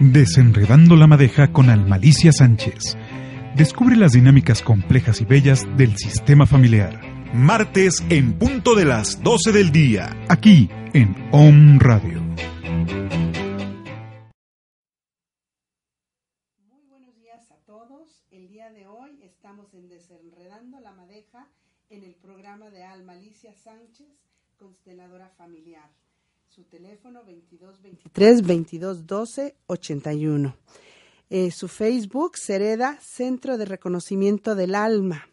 Desenredando la madeja con Almalicia Sánchez. Descubre las dinámicas complejas y bellas del sistema familiar. Martes en punto de las 12 del día. Aquí en Om Radio. Muy buenos días a todos. El día de hoy estamos en Desenredando la Madeja en el programa de Almalicia Sánchez, consteladora familiar. Su teléfono 2223 2212 81. Eh, su Facebook, Sereda, Centro de Reconocimiento del Alma.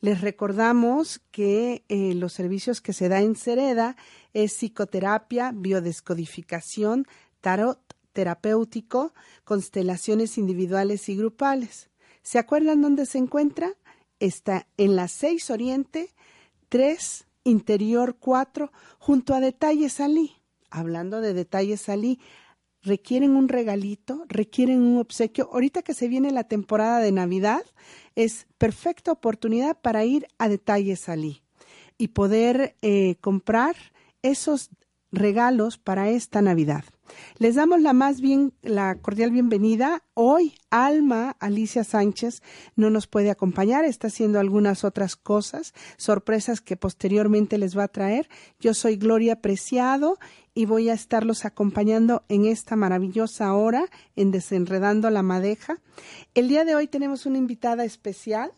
Les recordamos que eh, los servicios que se da en Sereda es psicoterapia, biodescodificación, tarot terapéutico, constelaciones individuales y grupales. ¿Se acuerdan dónde se encuentra? Está en la 6 Oriente, 3 Interior 4, junto a Detalles Salí hablando de detalles, salí, requieren un regalito, requieren un obsequio. Ahorita que se viene la temporada de Navidad, es perfecta oportunidad para ir a detalles salí y poder eh, comprar esos regalos para esta Navidad. Les damos la más bien, la cordial bienvenida. Hoy Alma Alicia Sánchez no nos puede acompañar, está haciendo algunas otras cosas, sorpresas que posteriormente les va a traer. Yo soy Gloria Preciado y voy a estarlos acompañando en esta maravillosa hora en Desenredando la Madeja. El día de hoy tenemos una invitada especial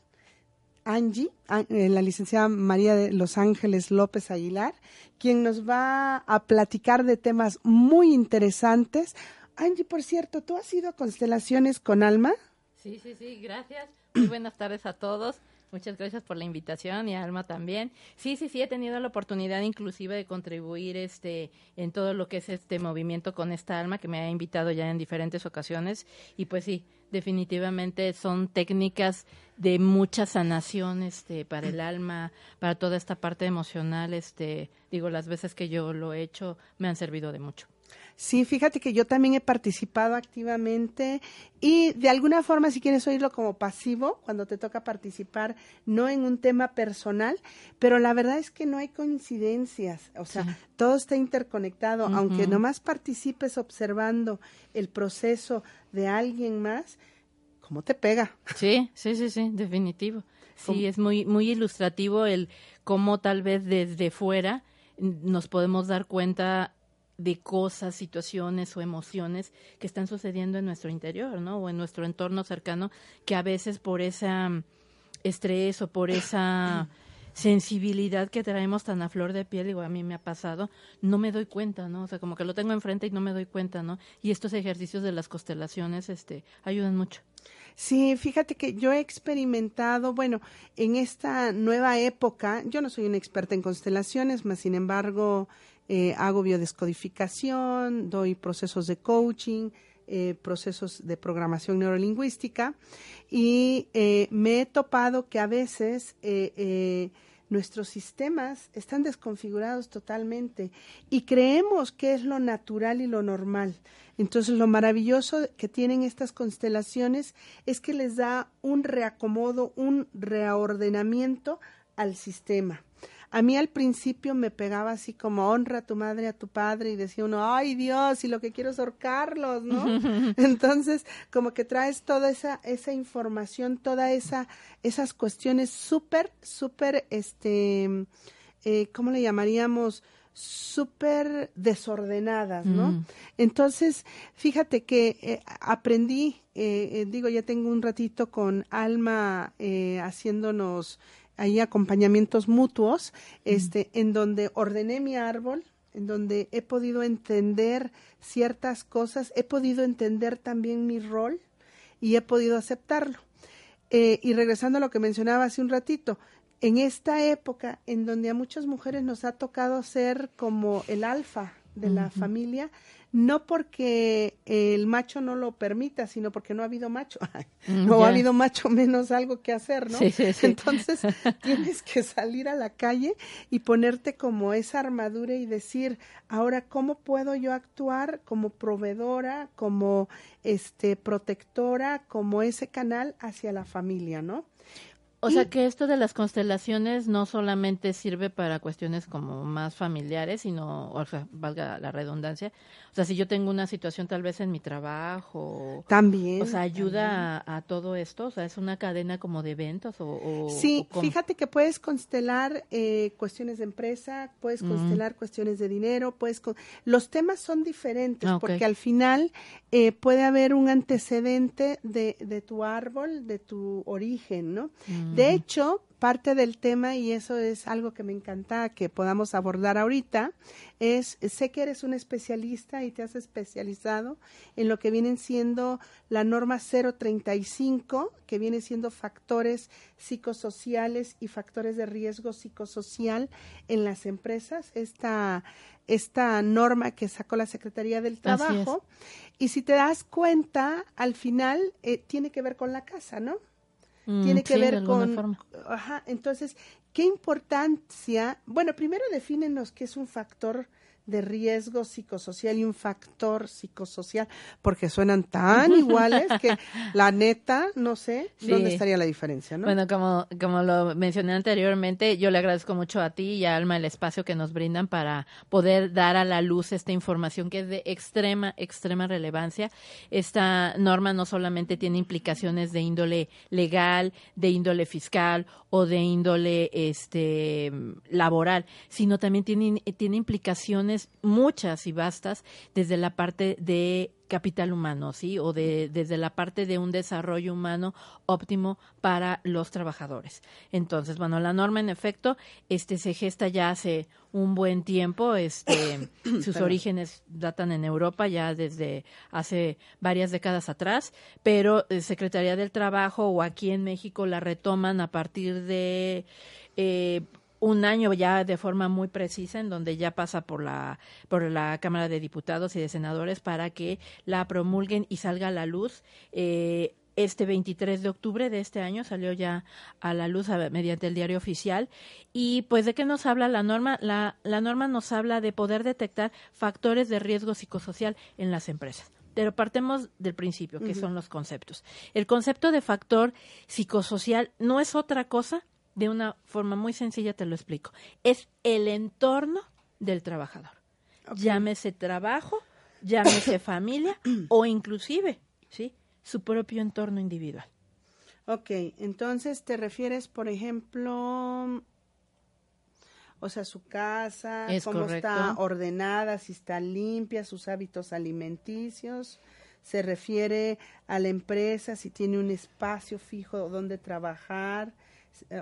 Angie, eh, la licenciada María de Los Ángeles López Aguilar, quien nos va a platicar de temas muy interesantes. Angie, por cierto, ¿tú has ido a constelaciones con Alma? Sí, sí, sí, gracias. Muy buenas tardes a todos. Muchas gracias por la invitación y a Alma también. Sí, sí, sí, he tenido la oportunidad inclusive de contribuir este en todo lo que es este movimiento con esta Alma que me ha invitado ya en diferentes ocasiones y pues sí, definitivamente son técnicas de mucha sanación este para el alma, para toda esta parte emocional, este digo las veces que yo lo he hecho me han servido de mucho. Sí, fíjate que yo también he participado activamente y de alguna forma, si quieres oírlo como pasivo, cuando te toca participar, no en un tema personal, pero la verdad es que no hay coincidencias, o sea, todo está interconectado, aunque nomás participes observando el proceso de alguien más, ¿cómo te pega? Sí, sí, sí, sí, definitivo. Sí, es muy, muy ilustrativo el cómo tal vez desde fuera nos podemos dar cuenta de cosas, situaciones o emociones que están sucediendo en nuestro interior, ¿no? O en nuestro entorno cercano, que a veces por ese mm, estrés o por esa sensibilidad que traemos tan a flor de piel, digo, a mí me ha pasado, no me doy cuenta, ¿no? O sea, como que lo tengo enfrente y no me doy cuenta, ¿no? Y estos ejercicios de las constelaciones, este, ayudan mucho. Sí, fíjate que yo he experimentado, bueno, en esta nueva época, yo no soy una experta en constelaciones, más sin embargo, eh, hago biodescodificación, doy procesos de coaching, eh, procesos de programación neurolingüística y eh, me he topado que a veces nuestros sistemas están desconfigurados totalmente y creemos que es lo natural y lo normal. Entonces, lo maravilloso que tienen estas constelaciones es que les da un reacomodo, un reordenamiento al sistema. A mí al principio me pegaba así como honra a tu madre, a tu padre y decía uno, ay Dios, y lo que quiero es ahorcarlos, ¿no? Entonces, como que traes toda esa, esa información, toda esa, esas cuestiones súper, súper, este, eh, ¿cómo le llamaríamos? súper desordenadas, ¿no? Mm. Entonces, fíjate que eh, aprendí, eh, eh, digo, ya tengo un ratito con Alma haciéndonos ahí acompañamientos mutuos, este, en donde ordené mi árbol, en donde he podido entender ciertas cosas, he podido entender también mi rol y he podido aceptarlo. Eh, y regresando a lo que mencionaba hace un ratito, en esta época en donde a muchas mujeres nos ha tocado ser como el alfa de la familia, no porque el macho no lo permita, sino porque no ha habido macho. Mm, no ha habido macho menos algo que hacer, ¿no? Entonces tienes que salir a la calle y ponerte como esa armadura y decir, ahora, ¿cómo puedo yo actuar como proveedora, como este protectora, como ese canal hacia la familia, ¿no? O sea que esto de las constelaciones no solamente sirve para cuestiones como más familiares, sino, o sea, valga la redundancia, o sea, si yo tengo una situación tal vez en mi trabajo. También. O sea, ayuda a, todo esto, o sea, es una cadena como de eventos o... sí, fíjate que puedes constelar eh, cuestiones de empresa, puedes mm. constelar cuestiones de dinero, puedes... Los temas son diferentes ah, porque al final eh, puede haber un antecedente de, de tu árbol, de tu origen, ¿no? De hecho, parte del tema, y eso es algo que me encanta que podamos abordar ahorita, es, sé que eres un especialista y te has especializado en lo que vienen siendo la norma 035, que viene siendo factores psicosociales y factores de riesgo psicosocial en las empresas. Esta, esta norma que sacó la Secretaría del Trabajo. Y si te das cuenta, al final eh, tiene que ver con la casa, ¿no? Mm, tiene que ver con... Ajá, entonces, ¿qué importancia? Bueno, primero defínenos qué es un factor de riesgo psicosocial y un factor psicosocial, porque suenan tan iguales que la neta, no sé dónde estaría la diferencia, ¿no? Bueno, como, como lo mencioné anteriormente, yo le agradezco mucho a ti y a Alma el espacio que nos brindan para poder dar a la luz esta información que es de extrema, extrema relevancia. Esta norma no solamente tiene implicaciones de índole legal, de índole fiscal o de índole este laboral, sino también tiene, tiene implicaciones muchas y vastas desde la parte de capital humano, ¿sí? O de, desde la parte de un desarrollo humano óptimo para los trabajadores. Entonces, bueno, la norma en efecto este se gesta ya hace un buen tiempo, este sus orígenes datan en Europa ya desde hace varias décadas atrás, pero eh, Secretaría del Trabajo o aquí en México la retoman a partir de eh, un año ya de forma muy precisa en donde ya pasa por la por la Cámara de Diputados y de Senadores para que la promulguen y salga a la luz eh, este 23 de octubre de este año salió ya a la luz mediante el diario oficial. Y pues de qué nos habla la norma la, la norma nos habla de poder detectar factores de riesgo psicosocial en las empresas. Pero partemos del principio, que son los conceptos. El concepto de factor psicosocial no es otra cosa de una forma muy sencilla te lo explico. Es el entorno del trabajador. Llámese trabajo, llámese familia o inclusive, ¿sí? Su propio entorno individual. Ok, entonces te refieres, por ejemplo, o sea, su casa, cómo está ordenada, si está limpia, sus hábitos alimenticios. Se refiere a la empresa, si tiene un espacio fijo donde trabajar,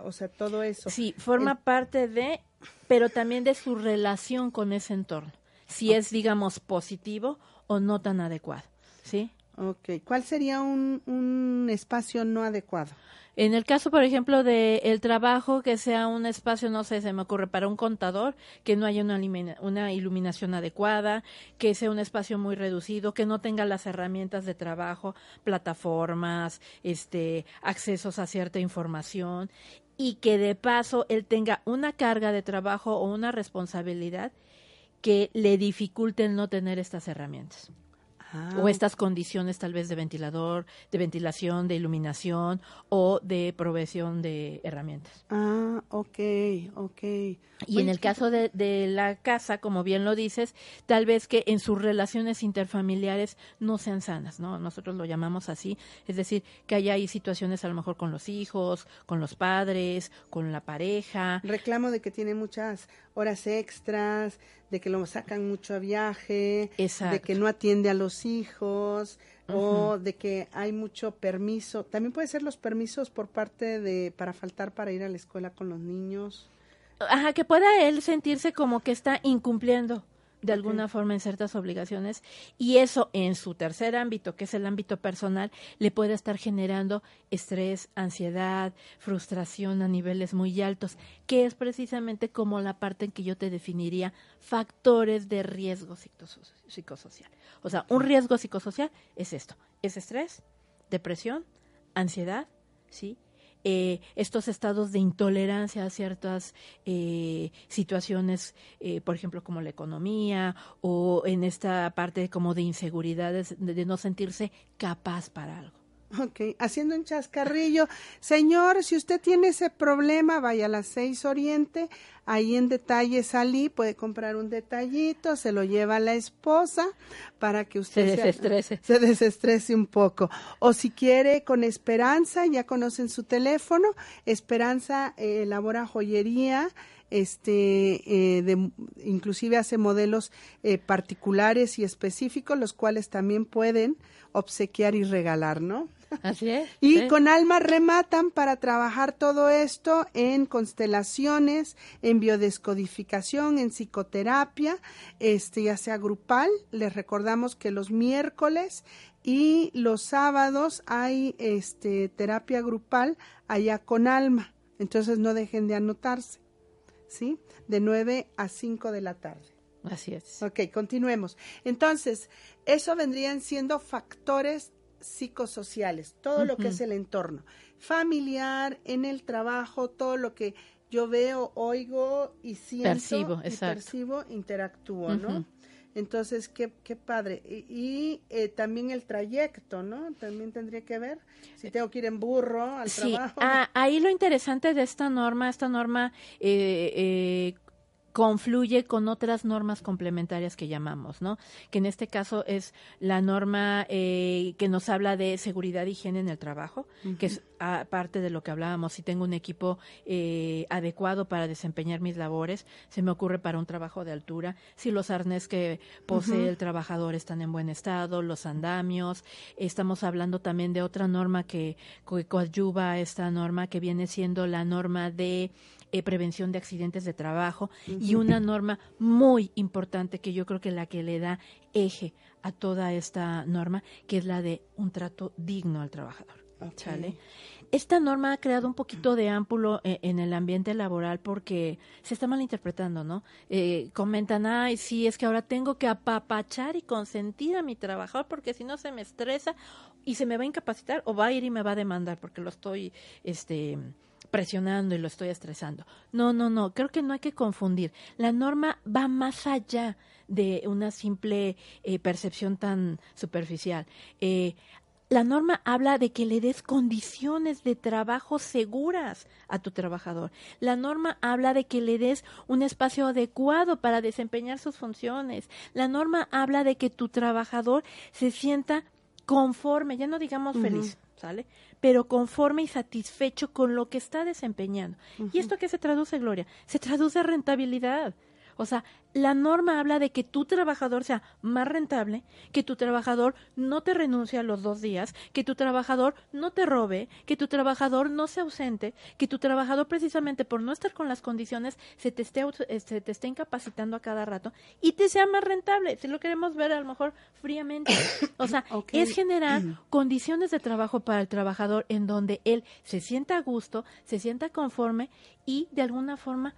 o sea, todo eso. Sí, forma parte de, pero también de su relación con ese entorno, si es, digamos, positivo o no tan adecuado, ¿sí? Ok, ¿cuál sería un, un espacio no adecuado? En el caso, por ejemplo, de el trabajo, que sea un espacio, no sé, se me ocurre para un contador, que no haya una, una iluminación adecuada, que sea un espacio muy reducido, que no tenga las herramientas de trabajo, plataformas, este, accesos a cierta información y que de paso él tenga una carga de trabajo o una responsabilidad que le dificulte el no tener estas herramientas o estas condiciones tal vez de ventilador, de ventilación, de iluminación o de provisión de herramientas. Ah, ok, ok. Y en el caso de, de, la casa, como bien lo dices, tal vez que en sus relaciones interfamiliares no sean sanas, ¿no? Nosotros lo llamamos así, es decir, que haya ahí situaciones a lo mejor con los hijos, con los padres, con la pareja. Reclamo de que tiene muchas horas extras, de que lo sacan mucho a viaje, de que no atiende a los hijos o de que hay mucho permiso. También puede ser los permisos por parte de para faltar para ir a la escuela con los niños. Ajá, que pueda él sentirse como que está incumpliendo de alguna forma en ciertas obligaciones y eso en su tercer ámbito, que es el ámbito personal, le puede estar generando estrés, ansiedad, frustración a niveles muy altos, que es precisamente como la parte en que yo te definiría factores de riesgo psicosocial. O sea, un riesgo psicosocial es esto, es estrés, depresión, ansiedad, ¿sí? Eh, estos estados de intolerancia a ciertas eh, situaciones, eh, por ejemplo, como la economía o en esta parte como de inseguridades, de, no sentirse capaz para algo. Ok, haciendo un chascarrillo. Señor, si usted tiene ese problema, vaya a las seis Oriente, ahí en detalle salí, puede comprar un detallito, se lo lleva a la esposa para que usted se desestrese. Se, desestrese un poco. O si quiere con Esperanza, ya conocen su teléfono, Esperanza eh, elabora joyería, este, eh, de, inclusive hace modelos eh, particulares y específicos, los cuales también pueden obsequiar y regalar, ¿no? Así es. y con alma rematan para trabajar todo esto en constelaciones, en biodescodificación, en psicoterapia, este ya sea grupal. Les recordamos que los miércoles y los sábados hay este terapia grupal allá con alma. Entonces no dejen de anotarse. ¿Sí? De 9 a 5 de la tarde. Así es. Ok, continuemos. Entonces, eso vendrían siendo factores psicosociales, todo lo que es el entorno familiar, en el trabajo, todo lo que yo veo, oigo y siento, percibo, y percibo, interactúo, ¿no? Entonces, qué, qué padre. Y, eh, también el trayecto, ¿no? También tendría que ver si tengo que ir en burro al sí. trabajo. Ah, ahí lo interesante de esta norma, esta norma eh, eh, confluye con otras normas complementarias que llamamos, ¿no? Que en este caso es la norma eh, que nos habla de seguridad y higiene en el trabajo, que es parte de lo que hablábamos. Si tengo un equipo eh, adecuado para desempeñar mis labores, se me ocurre para un trabajo de altura, si los arnés que posee el trabajador están en buen estado, los andamios. Estamos hablando también de otra norma que, que coadyuva a esta norma, que viene siendo la norma de eh, prevención de accidentes de trabajo y una norma muy importante que yo creo que la que le da eje a toda esta norma, que es la de un trato digno al trabajador. Esta norma ha creado un poquito de ámpulo eh, en, el ambiente laboral porque se está malinterpretando, ¿no? Eh, comentan, ay, sí, es que ahora tengo que apapachar y consentir a mi trabajador porque si no se me estresa y se me va a incapacitar o va a ir y me va a demandar porque lo estoy, este, presionando y lo estoy estresando. No, no, no, creo que no hay que confundir. La norma va más allá de una simple eh, percepción tan superficial. Eh, la norma habla de que le des condiciones de trabajo seguras a tu trabajador. La norma habla de que le des un espacio adecuado para desempeñar sus funciones. La norma habla de que tu trabajador se sienta conforme, ya no digamos feliz, ¿sale? Pero conforme y satisfecho con lo que está desempeñando. ¿Y esto qué se traduce, Gloria? Se traduce rentabilidad. O sea, la norma habla de que tu trabajador sea más rentable, que tu trabajador no te renuncie a los dos días, que tu trabajador no te robe, que tu trabajador no se ausente, que tu trabajador precisamente por no estar con las condiciones se te esté, eh, se te esté incapacitando a cada rato y te sea más rentable. Si lo queremos ver a lo mejor fríamente. O sea, es generar condiciones de trabajo para el trabajador en donde él se sienta a gusto, se sienta conforme y de alguna forma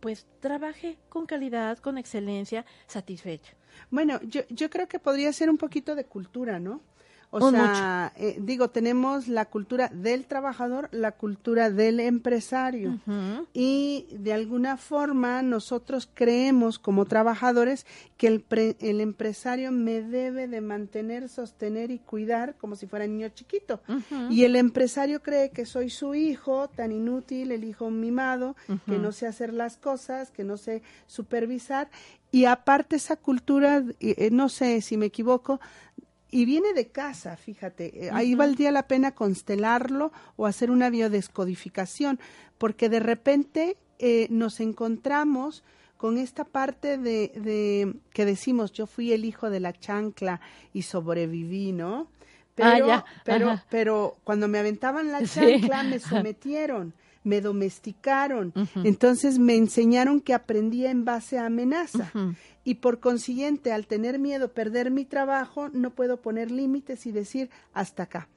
pues trabaje con calidad, con excelencia, satisfecho. Bueno, yo, yo creo que podría ser un poquito de cultura, ¿no? O sea, eh, digo, tenemos la cultura del trabajador, la cultura del empresario. Y de alguna forma nosotros creemos como trabajadores que el, el empresario me debe de mantener, sostener y cuidar como si fuera niño chiquito. Y el empresario cree que soy su hijo, tan inútil, el hijo mimado, que no sé hacer las cosas, que no sé supervisar. Y aparte esa cultura, eh, no sé si me equivoco, y viene de casa, fíjate, eh, ahí valdría la pena constelarlo o hacer una biodescodificación, porque de repente eh, nos encontramos con esta parte de, de, que decimos, yo fui el hijo de la chancla y sobreviví, ¿no? Ah, pero, pero, pero cuando me aventaban la chancla me sometieron me domesticaron, entonces me enseñaron que aprendía en base a amenaza. Y por consiguiente al tener miedo perder mi trabajo no puedo poner límites y decir hasta acá.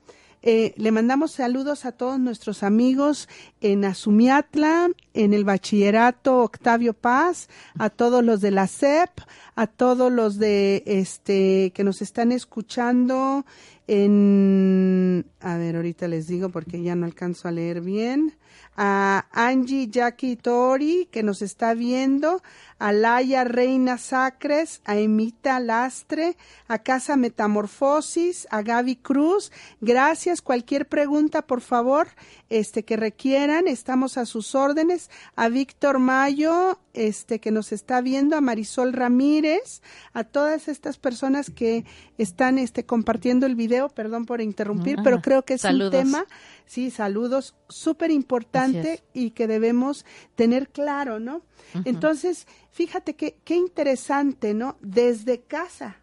Eh, le mandamos saludos a todos nuestros amigos en Azumiatla, en el bachillerato Octavio Paz, a todos los de la CEP, a todos los de este que nos están escuchando en, a ver, ahorita les digo porque ya no alcanzo a leer bien, a Angie Jackie Tori, que nos está viendo, a Laia Reina Sacres, a Emita Lastre, a Casa Metamorfosis, a Gaby Cruz. Gracias. Cualquier pregunta, por favor, este que requieran, estamos a sus órdenes. A Víctor Mayo, este que nos está viendo, a Marisol Ramírez, a todas estas personas que están este compartiendo el video, perdón por interrumpir, pero creo que es un tema, sí, saludos, súper importante y que debemos tener claro, ¿no? Entonces, fíjate que qué interesante, ¿no? Desde casa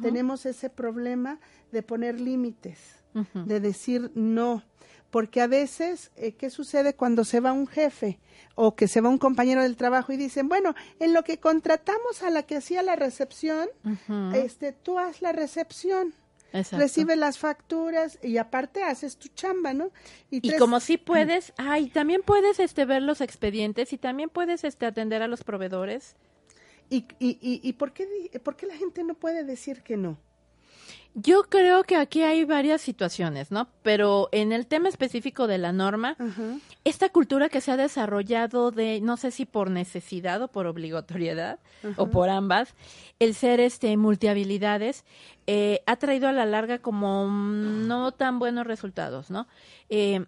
tenemos ese problema de poner límites, de decir no. Porque a veces, eh, ¿qué sucede cuando se va un jefe o que se va un compañero del trabajo y dicen, bueno, en lo que contratamos a la que hacía la recepción, este, tú haz la recepción recibe las facturas y aparte haces tu chamba, ¿no? Y, como si puedes, ay, también puedes este ver los expedientes y también puedes este atender a los proveedores. ¿Y, y, y, y por, qué, por qué la gente no puede decir que no? Yo creo que aquí hay varias situaciones, ¿no? Pero en el tema específico de la norma, esta cultura que se ha desarrollado de, no sé si por necesidad o por obligatoriedad, o por ambas, el ser este multihabilidades, eh, ha traído a la larga como no tan buenos resultados, ¿no? Eh,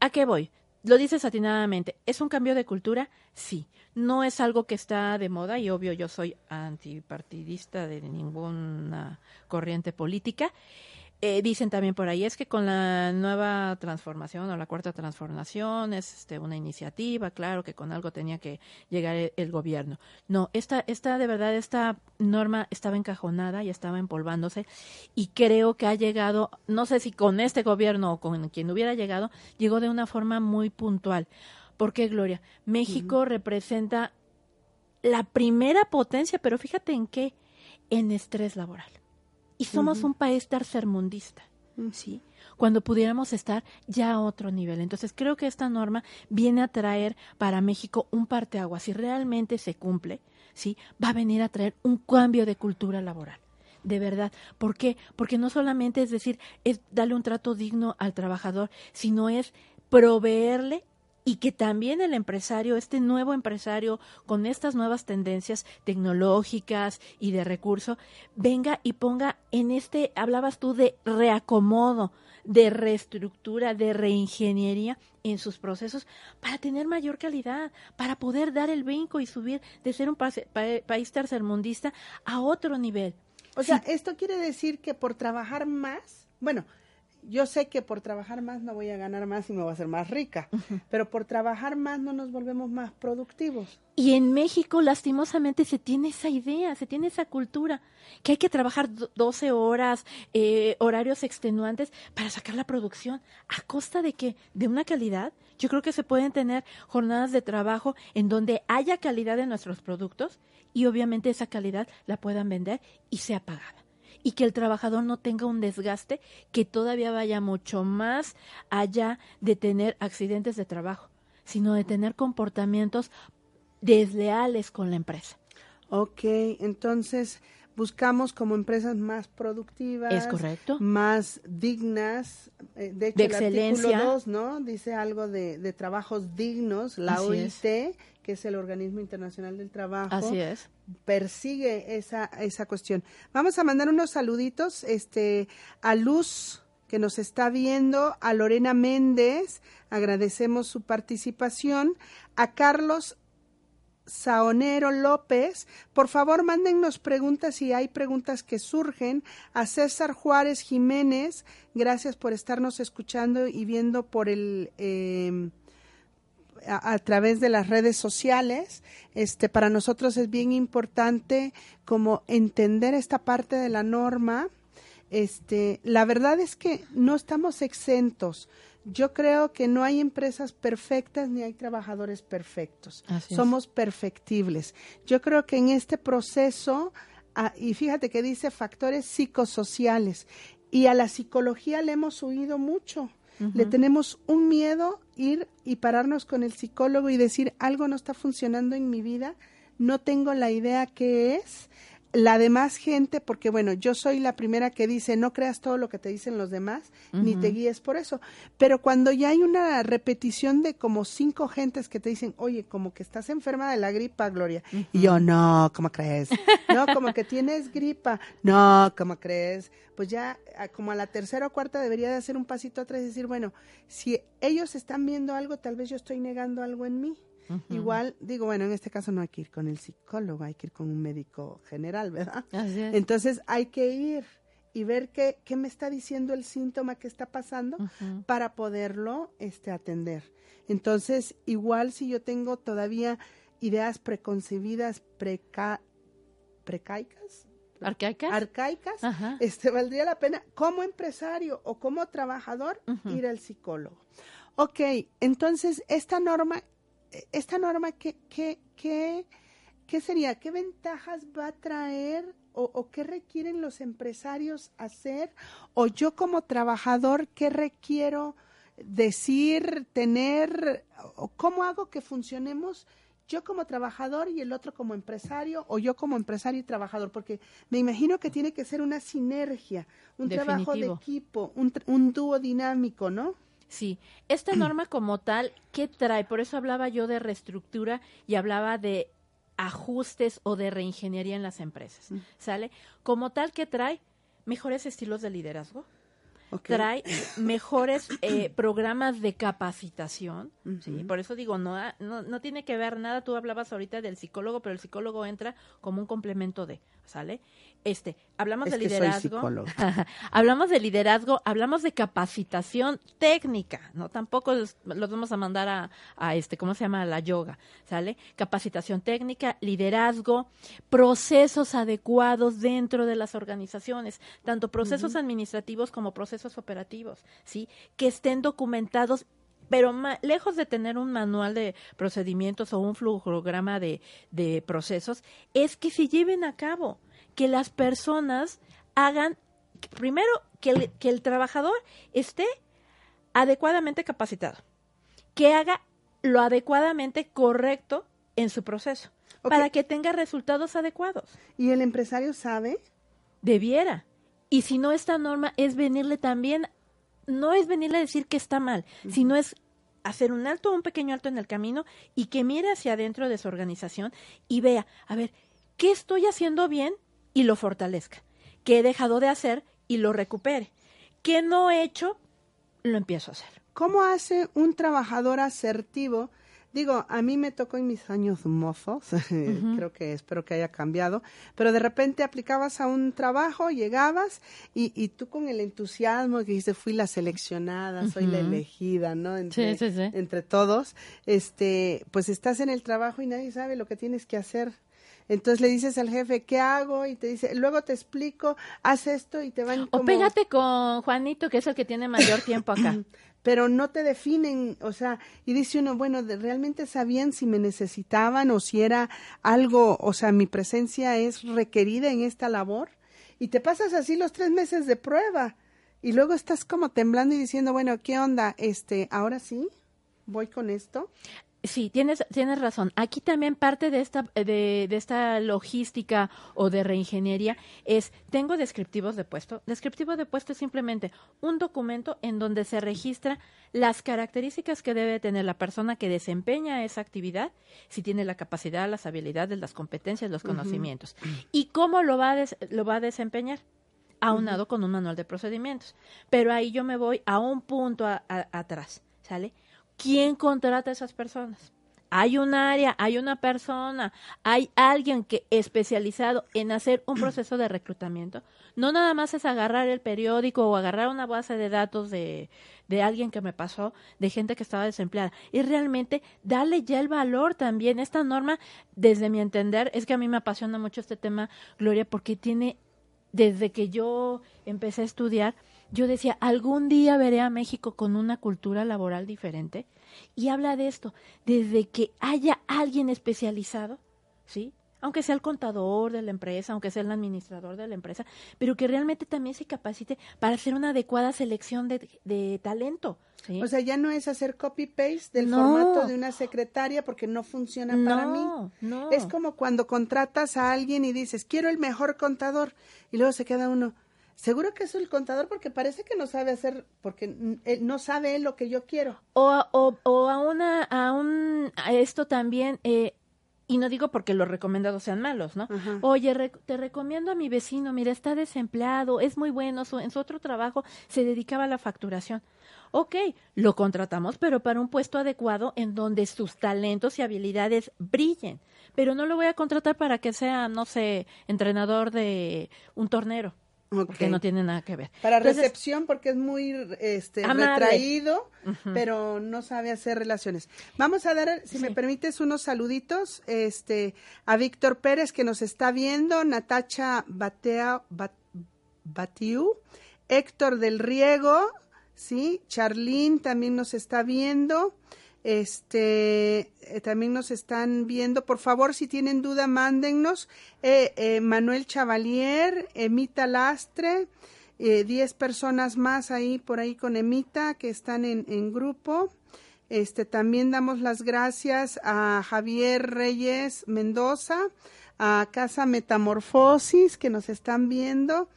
¿A qué voy? Lo dices atinadamente, ¿es un cambio de cultura? Sí. No es algo que está de moda y obvio yo soy antipartidista de ninguna corriente política. Eh, dicen también por ahí es que con la nueva transformación o la cuarta transformación es este, una iniciativa, claro que con algo tenía que llegar el, gobierno. No, esta, esta de verdad, esta norma estaba encajonada y estaba empolvándose y creo que ha llegado, no sé si con este gobierno o con quien hubiera llegado, llegó de una forma muy puntual. ¿Por qué, Gloria? México representa la primera potencia, pero fíjate en qué, en estrés laboral y somos un país tercermundista, ¿sí? Cuando pudiéramos estar ya a otro nivel. Entonces, creo que esta norma viene a traer para México un parteaguas. Si realmente se cumple, ¿sí? Va a venir a traer un cambio de cultura laboral de verdad. ¿Por qué? Porque no solamente es decir, es darle un trato digno al trabajador, sino es proveerle y que también el empresario, este nuevo empresario con estas nuevas tendencias tecnológicas y de recurso, venga y ponga en este, hablabas tú de reacomodo, de reestructura, de reingeniería en sus procesos para tener mayor calidad, para poder dar el brinco y subir de ser un país tercermundista a otro nivel. O sea, esto quiere decir que por trabajar más, bueno, yo sé que por trabajar más no voy a ganar más y me voy a hacer más rica, pero por trabajar más no nos volvemos más productivos. Y en México, lastimosamente, se tiene esa idea, se tiene esa cultura, que hay que trabajar 12 horas, eh, horarios extenuantes para sacar la producción. ¿A costa de qué? ¿De una calidad? Yo creo que se pueden tener jornadas de trabajo en donde haya calidad en nuestros productos y obviamente esa calidad la puedan vender y sea pagada y que el trabajador no tenga un desgaste que todavía vaya mucho más allá de tener accidentes de trabajo, sino de tener comportamientos desleales con la empresa. Ok, entonces buscamos como empresas más productivas, es correcto, más dignas, eh, de hecho excelencia. el artículo 2, ¿no? Dice algo de, de trabajos dignos, la OIT, que es el Organismo Internacional del Trabajo, Así es. Persigue esa, esa cuestión. Vamos a mandar unos saluditos este, a Luz, que nos está viendo, a Lorena Méndez, agradecemos su participación, a Carlos Saonero López, por favor mándennos preguntas si hay preguntas que surgen. A César Juárez Jiménez, gracias por estarnos escuchando y viendo por el eh, a, través de las redes sociales. Este, para nosotros es bien importante como entender esta parte de la norma. Este, la verdad es que no estamos exentos. Yo creo que no hay empresas perfectas ni hay trabajadores perfectos. Somos perfectibles. Yo creo que en este proceso, ah, y fíjate que dice factores psicosociales, y a la psicología le hemos huido mucho. Le tenemos un miedo ir y pararnos con el psicólogo y decir algo no está funcionando en mi vida, no tengo la idea qué es, la demás gente, porque bueno, yo soy la primera que dice, no creas todo lo que te dicen los demás, ni te guíes por eso. Pero cuando ya hay una repetición de como cinco gentes que te dicen, oye, como que estás enferma de la gripa, Gloria. Y yo, no, ¿cómo crees? No, como que tienes gripa. No, ¿cómo crees? Pues ya como a la tercera o cuarta debería de hacer un pasito atrás y decir, bueno, si ellos están viendo algo, tal vez yo estoy negando algo en mí. Igual, digo, bueno, en este caso no hay que ir con el psicólogo, hay que ir con un médico general, ¿verdad? Entonces hay que ir y ver qué, qué me está diciendo el síntoma que está pasando para poderlo este, atender. Entonces, igual si yo tengo todavía ideas preconcebidas, preca, precaicas, arcaicas, arcaicas este valdría la pena como empresario o como trabajador ir al psicólogo. Ok, entonces esta norma esta norma, ¿qué, qué, qué, qué sería? ¿Qué ventajas va a traer o, qué requieren los empresarios hacer? O yo como trabajador, ¿qué requiero decir, tener? O ¿Cómo hago que funcionemos? yo como trabajador y el otro como empresario o yo como empresario y trabajador, porque me imagino que tiene que ser una sinergia, un trabajo de equipo, un, un dúo dinámico, ¿no? Sí, esta norma como tal, ¿qué trae? Por eso hablaba yo de reestructura y hablaba de ajustes o de reingeniería en las empresas, ¿sale? Como tal, ¿qué trae? Mejores estilos de liderazgo, trae mejores eh, programas de capacitación, ¿sí? Por eso digo, no, no, no tiene que ver nada, tú hablabas ahorita del psicólogo, pero el psicólogo entra como un complemento de, ¿sale? Este, hablamos de liderazgo, hablamos de liderazgo, hablamos de capacitación técnica, no tampoco los, vamos a mandar a, a, este, ¿cómo se llama? la yoga, ¿sale? Capacitación técnica, liderazgo, procesos adecuados dentro de las organizaciones, tanto procesos administrativos como procesos operativos, ¿sí? Que estén documentados pero lejos de tener un manual de procedimientos o un flujograma de, de procesos, es que se lleven a cabo que las personas hagan, primero, que el, que el trabajador esté adecuadamente capacitado, que haga lo adecuadamente correcto en su proceso, para que tenga resultados adecuados. ¿Y el empresario sabe? Debiera. Y si no, esta norma es venirle también, no es venirle a decir que está mal, sino es hacer un alto, un pequeño alto en el camino y que mire hacia adentro de su organización y vea, a ver, ¿qué estoy haciendo bien y lo fortalezca. ¿Qué he dejado de hacer y lo recupere? ¿Qué no he hecho? Lo empiezo a hacer. ¿Cómo hace un trabajador asertivo? Digo, a mí me tocó en mis años mozos, creo que espero que haya cambiado, pero de repente aplicabas a un trabajo, llegabas y, y tú con el entusiasmo que dices, fui la seleccionada, soy la elegida, ¿no? Entre, entre todos, este, pues estás en el trabajo y nadie sabe lo que tienes que hacer entonces le dices al jefe, ¿qué hago? Y te dice, luego te explico, haz esto y te van como... O pégate con Juanito, que es el que tiene mayor tiempo acá. Pero no te definen, o sea, y dice uno, bueno, ¿realmente sabían si me necesitaban o si era algo, o sea, mi presencia es requerida en esta labor? Y te pasas así los tres meses de prueba. Y luego estás como temblando y diciendo, bueno, ¿qué onda? Este, ahora sí, voy con esto. Sí, tienes, tienes razón. Aquí también parte de esta, de, de, esta logística o de reingeniería es, tengo descriptivos de puesto. Descriptivo de puesto es simplemente un documento en donde se registra las características que debe tener la persona que desempeña esa actividad, si tiene la capacidad, las habilidades, las competencias, los conocimientos, y cómo lo va a, lo va a desempeñar aunado con un manual de procedimientos. Pero ahí yo me voy a un punto atrás, ¿sale? ¿Quién contrata a esas personas? Hay un área, hay una persona, hay alguien que especializado en hacer un proceso de reclutamiento. No nada más es agarrar el periódico o agarrar una base de datos de, de alguien que me pasó, de gente que estaba desempleada. Y realmente darle ya el valor también. Esta norma, desde mi entender, es que a mí me apasiona mucho este tema, Gloria, porque tiene, desde que yo empecé a estudiar, yo decía, algún día veré a México con una cultura laboral diferente. Y habla de esto, desde que haya alguien especializado, ¿sí? aunque sea el contador de la empresa, aunque sea el administrador de la empresa, pero que realmente también se capacite para hacer una adecuada selección de, talento. O sea, ya no es hacer copy-paste del formato de una secretaria porque no funciona para mí. No. Es como cuando contratas a alguien y dices, quiero el mejor contador, y luego se queda uno, seguro que es el contador porque parece que no sabe hacer, porque no sabe lo que yo quiero. O, o, o a, una, a, un, a esto también, eh, y no digo porque los recomendados sean malos, ¿no? Oye, te recomiendo a mi vecino, mira, está desempleado, es muy bueno, en su otro trabajo se dedicaba a la facturación. Ok, lo contratamos, pero para un puesto adecuado en donde sus talentos y habilidades brillen. Pero no lo voy a contratar para que sea, no sé, entrenador de un tornero. Porque no tiene nada que ver. Para recepción, porque es muy este, retraído, pero no sabe hacer relaciones. Vamos a dar, si me permites, unos saluditos este, a Víctor Pérez, que nos está viendo, Natacha Batea, Batiu, Héctor del Riego, ¿sí? Charlín también nos está viendo. Este, eh, también nos están viendo. Por favor, si tienen duda, mándennos. Eh, eh, Manuel Chavalier, Emita Lastre, diez personas más ahí por ahí con Emita que están en, en grupo. Este, también damos las gracias a Javier Reyes Mendoza, a Casa Metamorfosis que nos están viendo,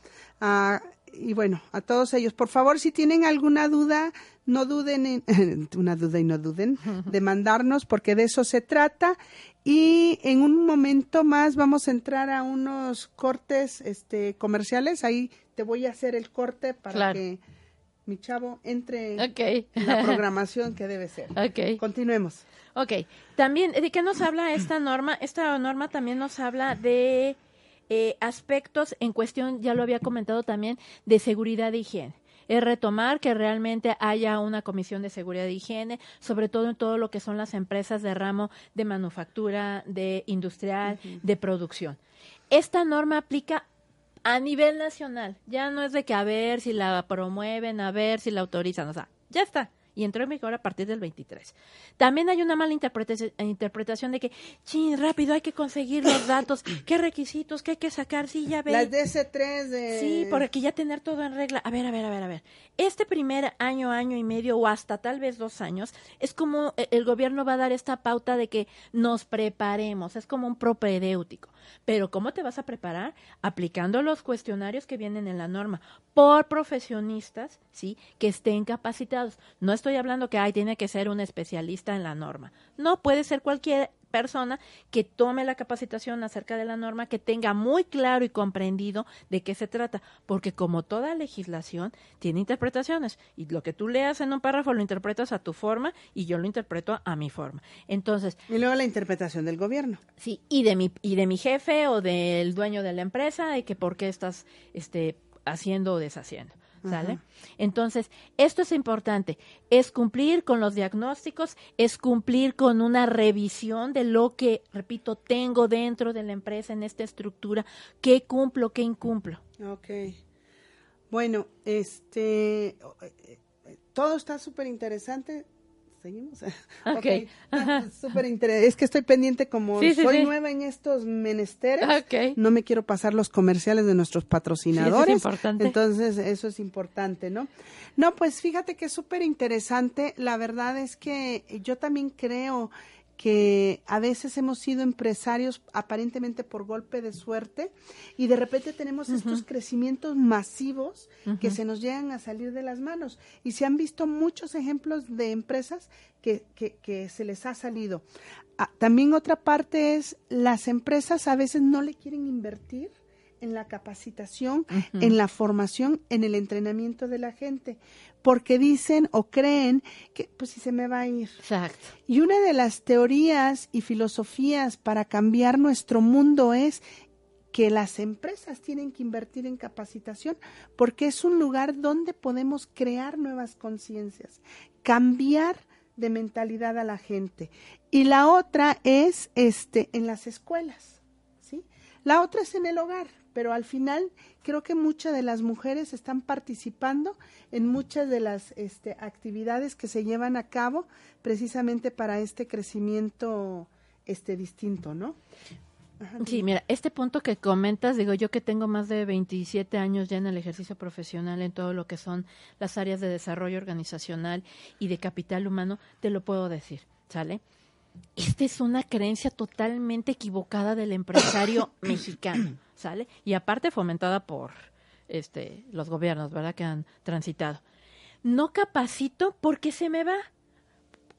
y bueno, a todos ellos. Por favor, si tienen alguna duda, no duden en, una duda y no duden de mandarnos porque de eso se trata y en un momento más vamos a entrar a unos cortes este comerciales ahí te voy a hacer el corte para que mi chavo entre en la programación que debe ser. Okay. Continuemos. Ok, también, ¿de qué nos habla esta norma? Esta norma también nos habla de eh, aspectos en cuestión, ya lo había comentado también, de seguridad e higiene. Es retomar que realmente haya una comisión de seguridad e higiene, sobre todo en todo lo que son las empresas de ramo de manufactura, de industrial, de producción. Esta norma aplica a nivel nacional, ya no es de que a ver si la promueven, a ver si la autorizan, o sea, ya está y entró en vigor a partir del 23. También hay una mala interpretación de que, chin, rápido, hay que conseguir los datos, qué requisitos, qué hay que sacar, sí, ya ves. Las DC3 de... Sí, porque ya tener todo en regla. A ver, a ver, a ver, a ver. Este primer año, año y medio o hasta tal vez dos años, es como eh, el gobierno va a dar esta pauta de que nos preparemos, es como un propedéutico. Pero ¿cómo te vas a preparar? Aplicando los cuestionarios que vienen en la norma por profesionistas, ¿sí? Que estén capacitados. No estoy hablando que ay, tiene que ser un especialista en la norma. No, puede ser cualquier persona que tome la capacitación acerca de la norma, que tenga muy claro y comprendido de qué se trata, porque como toda legislación tiene interpretaciones y lo que tú leas en un párrafo lo interpretas a tu forma y yo lo interpreto a mi forma. Entonces, y luego la interpretación del gobierno. Sí, y de mi y de mi jefe o del dueño de la empresa de que por qué estás este haciendo o deshaciendo. ¿Sale? Entonces, esto es importante, es cumplir con los diagnósticos, es cumplir con una revisión de lo que, repito, tengo dentro de la empresa en esta estructura, qué cumplo, qué incumplo. Ok. Bueno, este, eh, eh, todo está súper interesante seguimos. Ok. Súper interesante. Es que estoy pendiente como soy nueva en estos menesteres. No me quiero pasar los comerciales de nuestros patrocinadores. es importante. Entonces, eso es importante, ¿no? No, pues fíjate que es súper interesante. La verdad es que yo también creo que a veces hemos sido empresarios aparentemente por golpe de suerte y de repente tenemos estos crecimientos masivos que se nos llegan a salir de las manos. Y se han visto muchos ejemplos de empresas que, que, se les ha salido. Ah, también otra parte es las empresas a veces no le quieren invertir en la capacitación, en la formación, en el entrenamiento de la gente, porque dicen o creen que pues si se me va a ir. Exacto. Y una de las teorías y filosofías para cambiar nuestro mundo es que las empresas tienen que invertir en capacitación porque es un lugar donde podemos crear nuevas conciencias, cambiar de mentalidad a la gente. Y la otra es este en las escuelas, ¿sí? La otra es en el hogar pero al final creo que muchas de las mujeres están participando en muchas de las este, actividades que se llevan a cabo precisamente para este crecimiento este distinto, ¿no? Sí, mira, este punto que comentas, digo yo que tengo más de 27 años ya en el ejercicio profesional en todo lo que son las áreas de desarrollo organizacional y de capital humano, te lo puedo decir, ¿sale? Esta es una creencia totalmente equivocada del empresario mexicano, ¿sale? Y aparte fomentada por este los gobiernos, ¿verdad? Que han transitado. No capacito porque se me va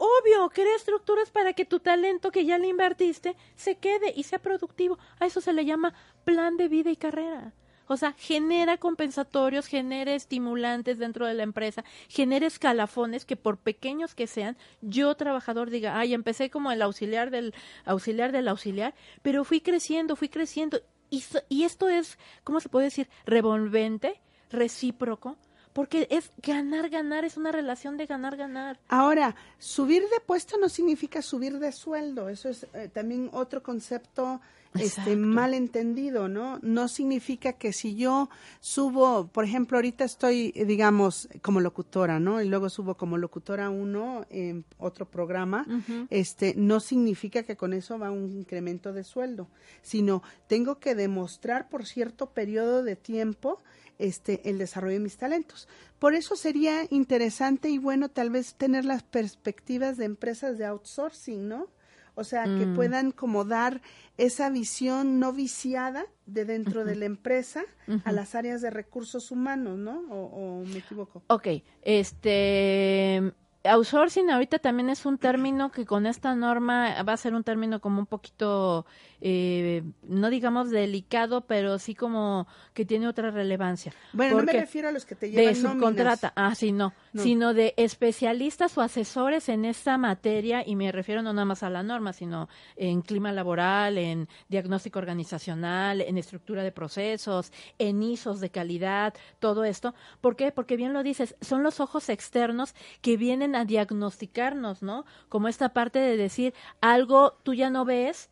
obvio, crea estructuras para que tu talento que ya le invertiste se quede y sea productivo. A eso se le llama plan de vida y carrera. O sea, genera compensatorios, genera estimulantes dentro de la empresa, genera escalafones que por pequeños que sean, yo trabajador diga, ay, empecé como el auxiliar del auxiliar del auxiliar, pero fui creciendo, fui creciendo. Y, y esto es, ¿cómo se puede decir? Revolvente, recíproco, porque es ganar, ganar, es una relación de ganar, ganar. Ahora, subir de puesto no significa subir de sueldo, eso es eh, también otro concepto este mal entendido, ¿no? No significa que si yo subo, por ejemplo, ahorita estoy, digamos, como locutora, ¿no? Y luego subo como locutora uno en otro programa, este, no significa que con eso va un incremento de sueldo, sino tengo que demostrar por cierto periodo de tiempo este, el desarrollo de mis talentos. Por eso sería interesante y bueno tal vez tener las perspectivas de empresas de outsourcing, ¿no? O sea, que mm. puedan como dar esa visión no viciada de dentro de la empresa a las áreas de recursos humanos, ¿no? O, o, me equivoco? Ok, este, outsourcing ahorita también es un término que con esta norma va a ser un término como un poquito eh, no digamos delicado, pero sí como que tiene otra relevancia. Bueno, no me refiero a los que te llevan de subcontrata, ah, sí, no, sino de especialistas o asesores en esta materia y me refiero no nada más a la norma, sino en clima laboral, en diagnóstico organizacional, en estructura de procesos, en ISOs de calidad, todo esto. ¿Por qué? Porque bien lo dices, son los ojos externos que vienen a diagnosticarnos, ¿no? Como esta parte de decir algo tú ya no ves,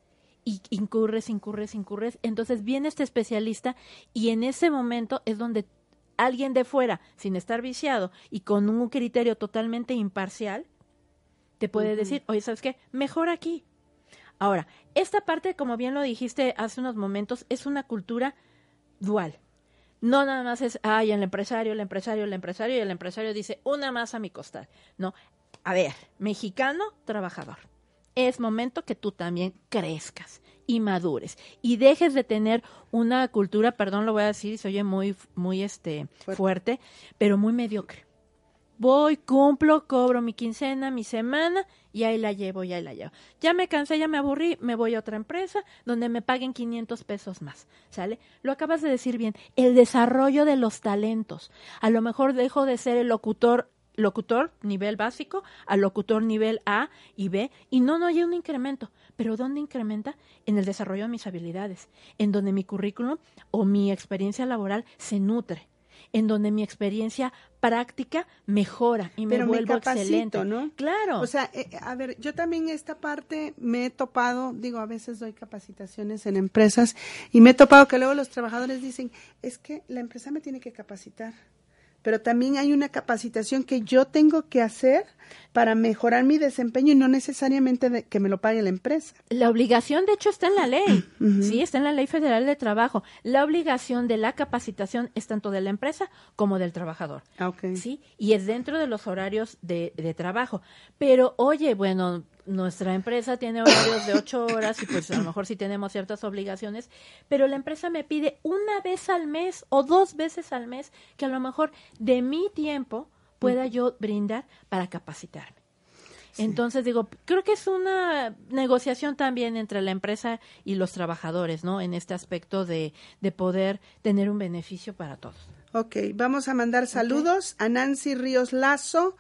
y incurres, incurres, incurres. Entonces viene este especialista y en ese momento es donde alguien de fuera, sin estar viciado y con un criterio totalmente imparcial, te puede decir, oye, ¿sabes qué? Mejor aquí. Ahora, esta parte, como bien lo dijiste hace unos momentos, es una cultura dual. No nada más es, ay, el empresario, el empresario, el empresario, y el empresario dice, una más a mi costal. No, a ver, mexicano, trabajador es momento que tú también crezcas y madures y dejes de tener una cultura, perdón, lo voy a decir, se oye muy muy este fuerte, pero muy mediocre. Voy, cumplo, cobro mi quincena, mi semana y ahí la llevo, y ahí la llevo. Ya me cansé, ya me aburrí, me voy a otra empresa donde me paguen 500 pesos más, ¿sale? Lo acabas de decir bien, el desarrollo de los talentos. A lo mejor dejo de ser el locutor locutor nivel básico a locutor nivel A y B y no, no hay un incremento. Pero ¿dónde incrementa? En el desarrollo de mis habilidades, en donde mi currículum o mi experiencia laboral se nutre, en donde mi experiencia práctica mejora y me vuelvo excelente. ¿no? Claro. O sea, eh, a ver, yo también esta parte me he topado, digo, a veces doy capacitaciones en empresas y me he topado que luego los trabajadores dicen, es que la empresa me tiene que capacitar pero también hay una capacitación que yo tengo que hacer para mejorar mi desempeño y no necesariamente que me lo pague la empresa. La obligación, de hecho, está en la ley, sí, está en la ley federal de trabajo. La obligación de la capacitación es tanto de la empresa como del trabajador, ah, okay. sí, y es dentro de los horarios de, de trabajo. Pero, oye, bueno, nuestra empresa tiene horarios de ocho horas y pues a lo mejor sí tenemos ciertas obligaciones, pero la empresa me pide una vez al mes o dos veces al mes que a lo mejor de mi tiempo pueda yo brindar para capacitarme. Entonces digo, creo que es una negociación también entre la empresa y los trabajadores, ¿no? En este aspecto de, de poder tener un beneficio para todos. Ok, vamos a mandar saludos a Nancy Ríos Lazo,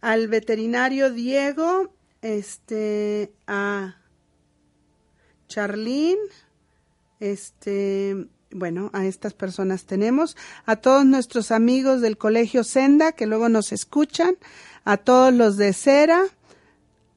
al veterinario Diego, este, a Charlene, este, bueno, a estas personas tenemos, a todos nuestros amigos del Colegio Senda que luego nos escuchan, a todos los de Cera,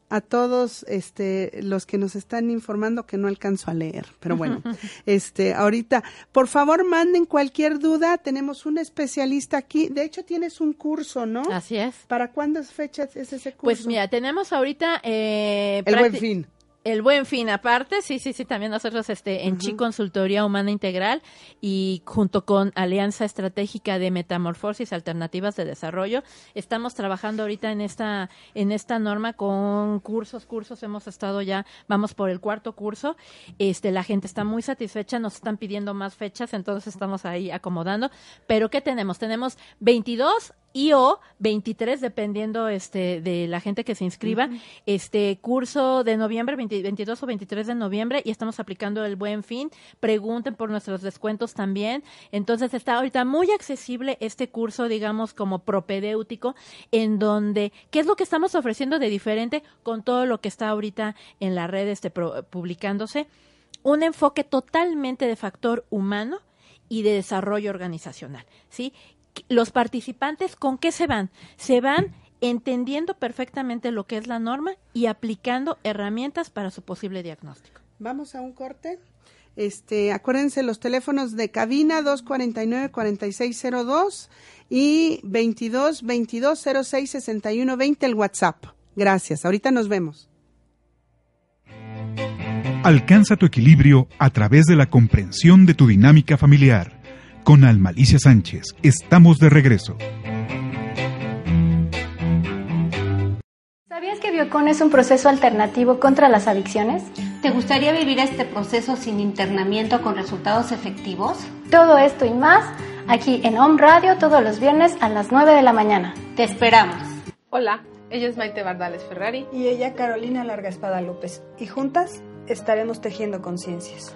a todos este los que nos están informando que no alcanzo a leer, pero bueno, este ahorita, por favor, manden cualquier duda, tenemos un especialista aquí, de hecho tienes un curso, ¿no? Así es. ¿Para cuándo fechas es ese curso? Pues mira, tenemos ahorita eh, el buen fin. El buen fin. Aparte, sí, sí, sí, también nosotros este, en Chi Consultoría Humana Integral y junto con Alianza Estratégica de Metamorfosis Alternativas de Desarrollo, estamos trabajando ahorita en esta, en esta norma con cursos, cursos, hemos estado ya, vamos por el cuarto curso, este, la gente está muy satisfecha, nos están pidiendo más fechas, entonces estamos ahí acomodando, pero ¿qué tenemos? Tenemos 22 y o 23 dependiendo este de la gente que se inscriba este curso de noviembre 22 o 23 de noviembre y estamos aplicando el buen fin. Pregunten por nuestros descuentos también. Entonces está ahorita muy accesible este curso digamos como propedéutico en donde qué es lo que estamos ofreciendo de diferente con todo lo que está ahorita en la red este publicándose un enfoque totalmente de factor humano y de desarrollo organizacional, ¿sí? Los participantes con qué se van? Se van entendiendo perfectamente lo que es la norma y aplicando herramientas para su posible diagnóstico. Vamos a un corte. Este, acuérdense los teléfonos de cabina 249 4602 y 22 22 06 61 20 el WhatsApp. Gracias. Ahorita nos vemos. Alcanza tu equilibrio a través de la comprensión de tu dinámica familiar con Almalicia Sánchez. Estamos de regreso. ¿Sabías que Biocon es un proceso alternativo contra las adicciones? ¿Te gustaría vivir este proceso sin internamiento con resultados efectivos? Todo esto y más aquí en Home Radio todos los viernes a las 9 de la mañana. Te esperamos. Hola, ella es Maite Bardales Ferrari. Y ella Carolina Larga Espada López. Y juntas estaremos tejiendo conciencias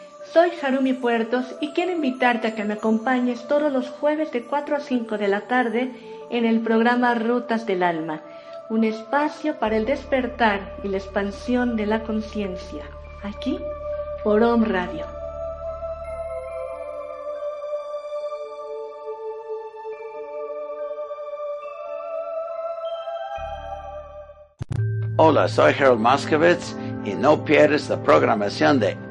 Soy Harumi Puertos y quiero invitarte a que me acompañes todos los jueves de 4 a 5 de la tarde en el programa Rutas del Alma, un espacio para el despertar y la expansión de la conciencia, aquí por Om Radio. Hola, soy Harold Moskowitz y no pierdes la programación de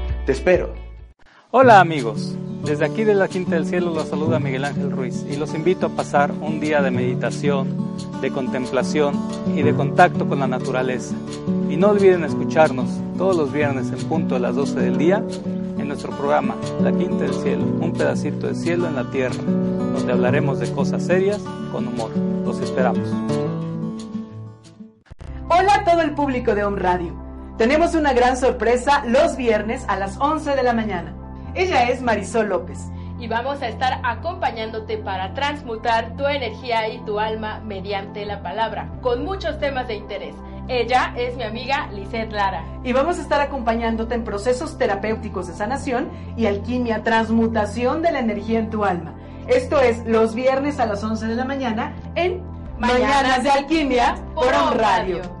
Te espero. Hola amigos, desde aquí de la Quinta del Cielo los saluda Miguel Ángel Ruiz y los invito a pasar un día de meditación, de contemplación y de contacto con la naturaleza. Y no olviden escucharnos todos los viernes en punto de las 12 del día en nuestro programa La Quinta del Cielo, un pedacito de cielo en la tierra, donde hablaremos de cosas serias con humor. Los esperamos. Hola a todo el público de Home Radio. Tenemos una gran sorpresa los viernes a las 11 de la mañana. Ella es Marisol López. Y vamos a estar acompañándote para transmutar tu energía y tu alma mediante la palabra, con muchos temas de interés. Ella es mi amiga Lisette Lara. Y vamos a estar acompañándote en procesos terapéuticos de sanación y alquimia, transmutación de la energía en tu alma. Esto es los viernes a las 11 de la mañana en Mañanas, de Alquimia por On Radio.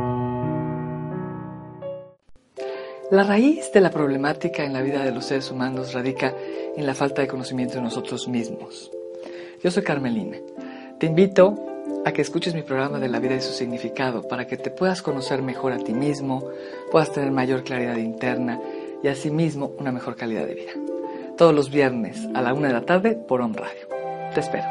La raíz de la problemática en la vida de los seres humanos radica en la falta de conocimiento de nosotros mismos. Yo soy Carmelina. Te invito a que escuches mi programa de la vida y su significado para que te puedas conocer mejor a ti mismo, puedas tener mayor claridad interna y asimismo una mejor calidad de vida. Todos los viernes a la una de la tarde por On Radio. Te espero.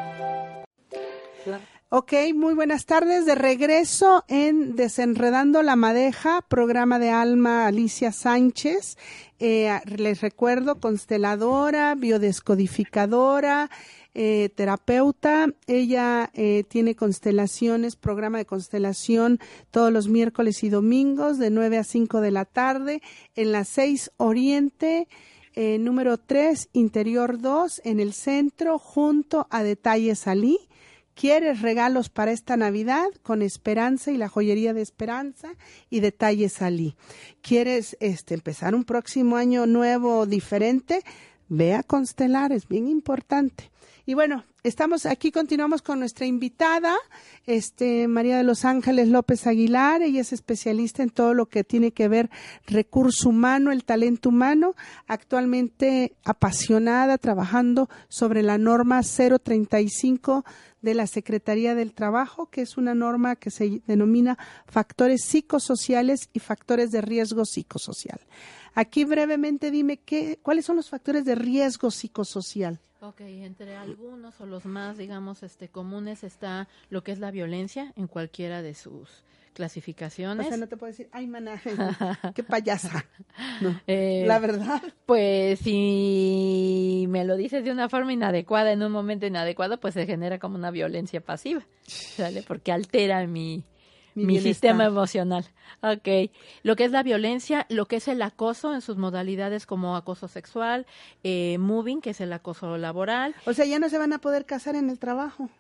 Ok, muy buenas tardes. De regreso en Desenredando la Madeja, programa de Alma Alicia Sánchez. Eh, les recuerdo, consteladora, biodescodificadora, eh, terapeuta. Ella eh, tiene constelaciones, programa de constelación todos los miércoles y domingos de 9 a 5 de la tarde en la 6 Oriente. número 3, Interior 2, en el centro, junto a Detalles Salí ¿Quieres regalos para esta Navidad? Con Esperanza y la joyería de Esperanza y detalles salí. ¿Quieres este, empezar un próximo año nuevo diferente? Ve a constelar, es bien importante. Y bueno, estamos aquí, continuamos con nuestra invitada, este María de los Ángeles López Aguilar. Ella es especialista en todo lo que tiene que ver recurso humano, el talento humano. Actualmente apasionada, trabajando sobre la norma 035 de la Secretaría del Trabajo, que es una norma que se denomina factores psicosociales y factores de riesgo psicosocial. Aquí brevemente dime qué, cuáles son los factores de riesgo psicosocial. Ok, entre algunos o los más, digamos, este, comunes está lo que es la violencia en cualquiera de sus clasificaciones. O sea, no te puedo decir, ay, maná, qué payasa. Eh, la verdad. Pues si me lo dices de una forma inadecuada, en un momento inadecuado, pues se genera como una violencia pasiva, ¿sale? Porque altera mi, mi, sistema emocional. Ok. Lo que es la violencia, lo que es el acoso en sus modalidades como acoso sexual, eh, moving, que es el acoso laboral. O sea, ya no se van a poder casar en el trabajo.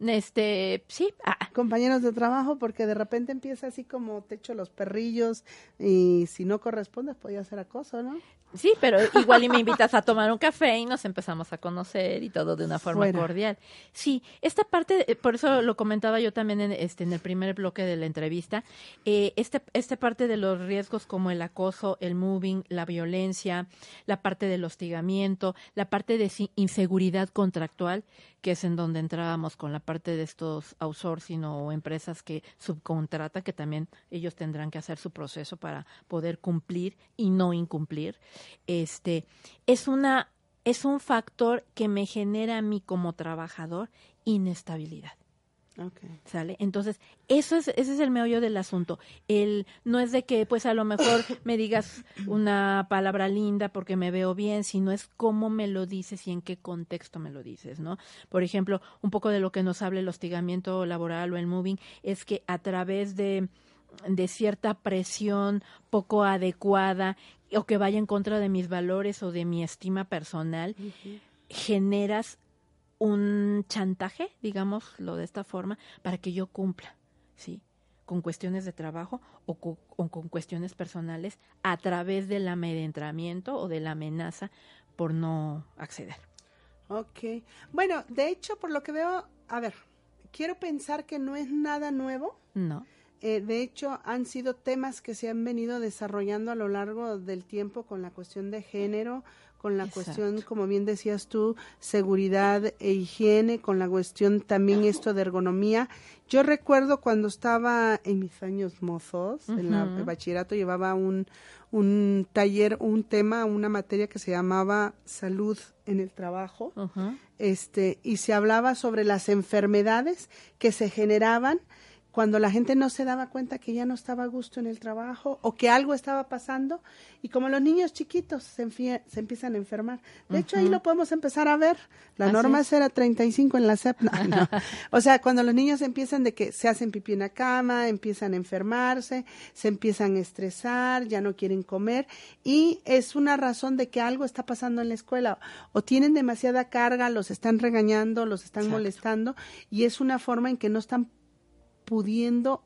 Este, sí. Ah. Compañeros de trabajo, porque de repente empieza así como te echo los perrillos y si no correspondes podía ser acoso, ¿no? Sí, pero igual y me invitas a tomar un café y nos empezamos a conocer y todo de una forma cordial. Sí, esta parte, eh, por eso lo comentaba yo también en, este, en el primer bloque de la entrevista, eh, este, esta parte de los riesgos como el acoso, el moving, la violencia, la parte del hostigamiento, la parte de inseguridad contractual, que es en donde entrábamos con la parte de estos outsourcing o empresas que subcontratan, que también ellos tendrán que hacer su proceso para poder cumplir y no incumplir. Este es una es un factor que me genera a mí como trabajador inestabilidad. ¿Sale? Entonces, eso es, ese es el meollo del asunto. El, no es de que, pues, a lo mejor me digas una palabra linda porque me veo bien, sino es cómo me lo dices y en qué contexto me lo dices, ¿no? Por ejemplo, un poco de lo que nos habla el hostigamiento laboral o el moving es que a través de, de cierta presión poco adecuada o que vaya en contra de mis valores o de mi estima personal, generas un chantaje, digámoslo de esta forma, para que yo cumpla, ¿sí? Con cuestiones de trabajo o con, cuestiones personales a través del amedrentamiento o de la amenaza por no acceder. Ok. Bueno, de hecho, por lo que veo, a ver, quiero pensar que no es nada nuevo. No. Eh, de hecho, han sido temas que se han venido desarrollando a lo largo del tiempo con la cuestión de género, con la cuestión, como bien decías tú, seguridad e higiene, con la cuestión también esto de ergonomía. Yo recuerdo cuando estaba en mis años mozos, en la, el bachillerato, llevaba un, un taller, un tema, una materia que se llamaba salud en el trabajo, este, y se hablaba sobre las enfermedades que se generaban cuando la gente no se daba cuenta que ya no estaba a gusto en el trabajo o que algo estaba pasando y como los niños chiquitos se, se empiezan a enfermar. De hecho, ahí lo podemos empezar a ver. La norma es era 35 en la CEP. o sea, cuando los niños empiezan de que se hacen pipí en la cama, empiezan a enfermarse, se empiezan a estresar, ya no quieren comer y es una razón de que algo está pasando en la escuela o tienen demasiada carga, los están regañando, los están molestando y es una forma en que no están pudiendo,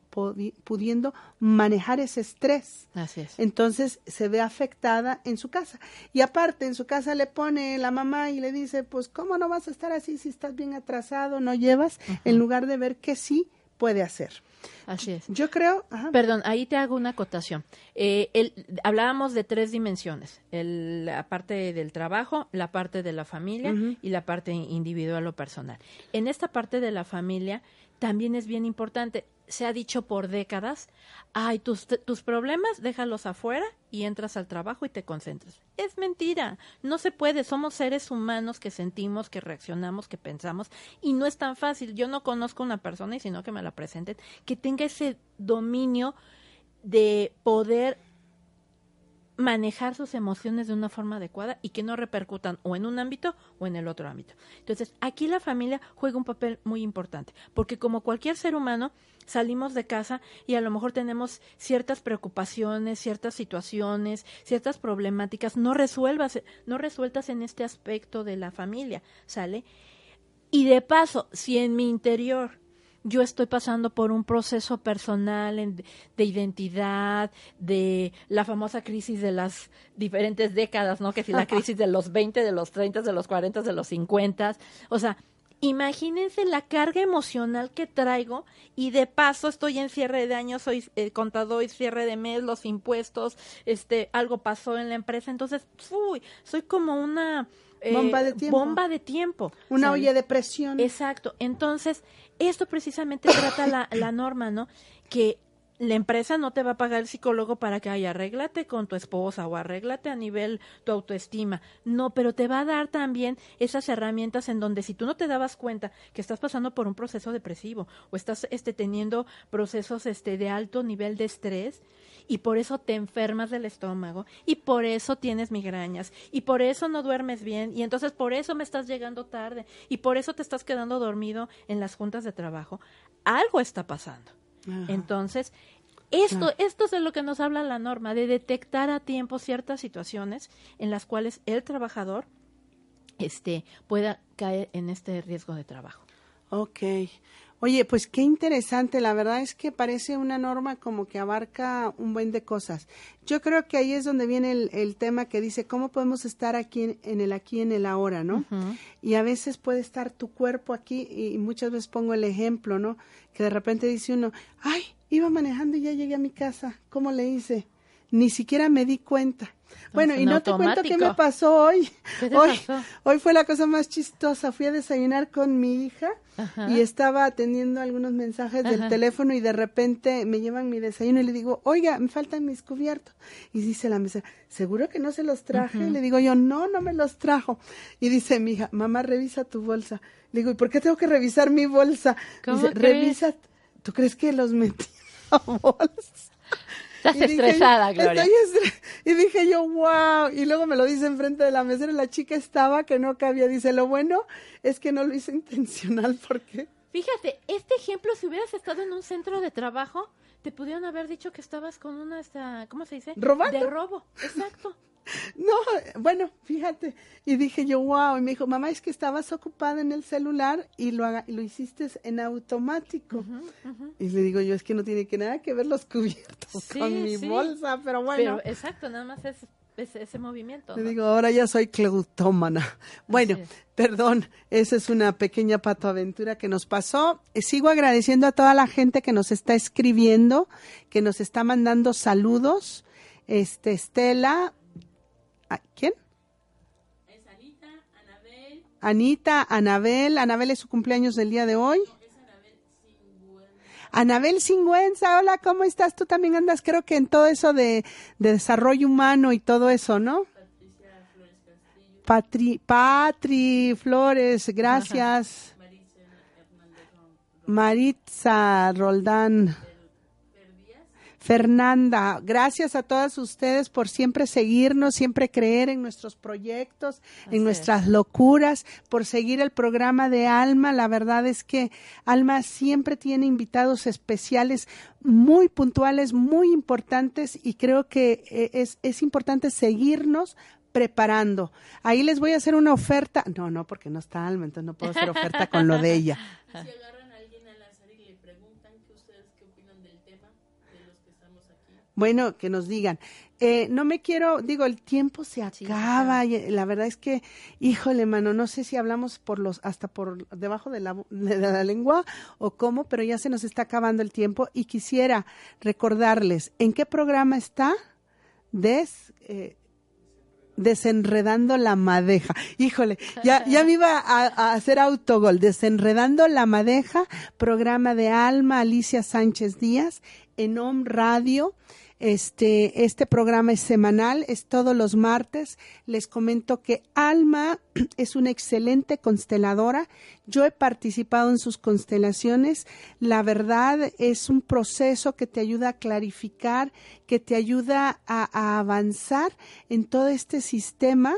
pudiendo manejar ese estrés. Así es. Entonces se ve afectada en su casa. Y aparte, en su casa le pone la mamá y le dice, pues, ¿cómo no vas a estar así si estás bien atrasado, no llevas? En lugar de ver que sí puede hacer. Así es. Yo creo. Perdón, ahí te hago una acotación. Eh, el, hablábamos de tres dimensiones: el, la parte del trabajo, la parte de la familia y la parte individual o personal. En esta parte de la familia también es bien importante. Se ha dicho por décadas, ay, tus, tus problemas déjalos afuera y entras al trabajo y te concentras. Es mentira, no se puede, somos seres humanos que sentimos, que reaccionamos, que pensamos y no es tan fácil. Yo no conozco una persona y sino que me la presenten que tenga ese dominio de poder manejar sus emociones de una forma adecuada y que no repercutan o en un ámbito o en el otro ámbito. Entonces, aquí la familia juega un papel muy importante, porque como cualquier ser humano, salimos de casa y a lo mejor tenemos ciertas preocupaciones, ciertas situaciones, ciertas problemáticas no resuelvas, no resueltas en este aspecto de la familia, ¿sale? Y de paso, si en mi interior yo estoy pasando por un proceso personal de identidad, de la famosa crisis de las diferentes décadas, ¿no? Que si la crisis de los 20, de los 30, de los 40, de los 50, o sea, imagínense la carga emocional que traigo y de paso estoy en cierre de año, soy eh, contador cierre de mes, los impuestos, este, algo pasó en la empresa, entonces, uy, soy como una eh, bomba de tiempo. Bomba de tiempo. Una olla de presión. Exacto. Entonces, esto precisamente trata la, la norma, ¿no? Que la empresa no te va a pagar el psicólogo para que ay, arréglate con tu esposa o arréglate a nivel tu autoestima. No, pero te va a dar también esas herramientas en donde si tú no te dabas cuenta que estás pasando por un proceso depresivo o estás este, teniendo procesos este, de alto nivel de estrés, y por eso te enfermas del estómago y por eso tienes migrañas y por eso no duermes bien y entonces por eso me estás llegando tarde y por eso te estás quedando dormido en las juntas de trabajo. Algo está pasando. Entonces, esto, esto es de lo que nos habla la norma, de detectar a tiempo ciertas situaciones en las cuales el trabajador este, pueda caer en este riesgo de trabajo. Ok. Oye, pues qué interesante. La verdad es que parece una norma como que abarca un buen de cosas. Yo creo que ahí es donde viene el, tema que dice cómo podemos estar aquí en, el aquí en el ahora, ¿no? Y a veces puede estar tu cuerpo aquí y muchas veces pongo el ejemplo, ¿no? Que de repente dice uno, ay, iba manejando y ya llegué a mi casa. ¿Cómo le hice? Ni siquiera me di cuenta. Bueno, y no te cuento qué me pasó hoy. hoy, hoy fue la cosa más chistosa. Fui a desayunar con mi hija y estaba atendiendo algunos mensajes del teléfono y de repente me llevan mi desayuno y le digo, oiga, me faltan mis cubiertos. Y dice la mesa, ¿seguro que no se los traje? Le digo yo, no, no me los trajo. Y dice mi hija, mamá, revisa tu bolsa. Le digo, ¿y por qué tengo que revisar mi bolsa? Dice, revisa, ¿tú crees que los metí a bolsa? Estás estresada, Gloria. y dije yo, wow. Y luego me lo dice enfrente de la mesera. La chica estaba que no cabía. Dice, lo bueno es que no lo hice intencional porque... Fíjate, este ejemplo, si hubieras estado en un centro de trabajo, te pudieron haber dicho que estabas con una, esta, ¿cómo se dice? ¿Robando? De robo, exacto. No, bueno, fíjate. Y dije yo, wow. Y me dijo, mamá, es que estabas ocupada en el celular y lo, lo hiciste en automático. Y le digo yo, es que no tiene que nada que ver los cubiertos con mi bolsa, pero bueno. Pero exacto, nada más es, ese movimiento. Le digo, ahora ya soy cleutómana. Bueno, perdón, esa es una pequeña patoaventura que nos pasó. Eh, sigo agradeciendo a toda la gente que nos está escribiendo, que nos está mandando saludos. Este, Estela, ¿Quién? Es Anita, Anabel. Anita, Anabel. Anabel es su cumpleaños del día de hoy. Anabel Singüenza, hola, ¿cómo estás? Tú también andas, creo que en todo eso de, desarrollo humano y todo eso, ¿no? Patricia Flores Castillo. Patri, Patri Flores, gracias. Maritza Roldán. Fernanda, gracias a todas ustedes por siempre seguirnos, siempre creer en nuestros proyectos, en nuestras locuras, por seguir el programa de Alma. La verdad es que Alma siempre tiene invitados especiales muy puntuales, muy importantes y creo que eh, es, es importante seguirnos preparando. Ahí les voy a hacer una oferta. No, no, porque no está Alma, entonces no puedo hacer oferta con lo de ella. Bueno, que nos digan. Eh, no me quiero, digo, el tiempo se acaba. y la verdad es que, híjole, mano, no sé si hablamos por los, hasta por debajo de la, de la lengua o cómo, pero ya se nos está acabando el tiempo y quisiera recordarles en qué programa está Des, eh, Desenredando la madeja. Híjole, ya, ya me iba a, a hacer autogol. Desenredando la madeja, programa de Alma Alicia Sánchez Díaz en OM Radio. Este, este programa es semanal, es todos los martes. Les comento que Alma es una excelente consteladora. Yo he participado en sus constelaciones. La verdad es un proceso que te ayuda a clarificar, que te ayuda a, a avanzar en todo este sistema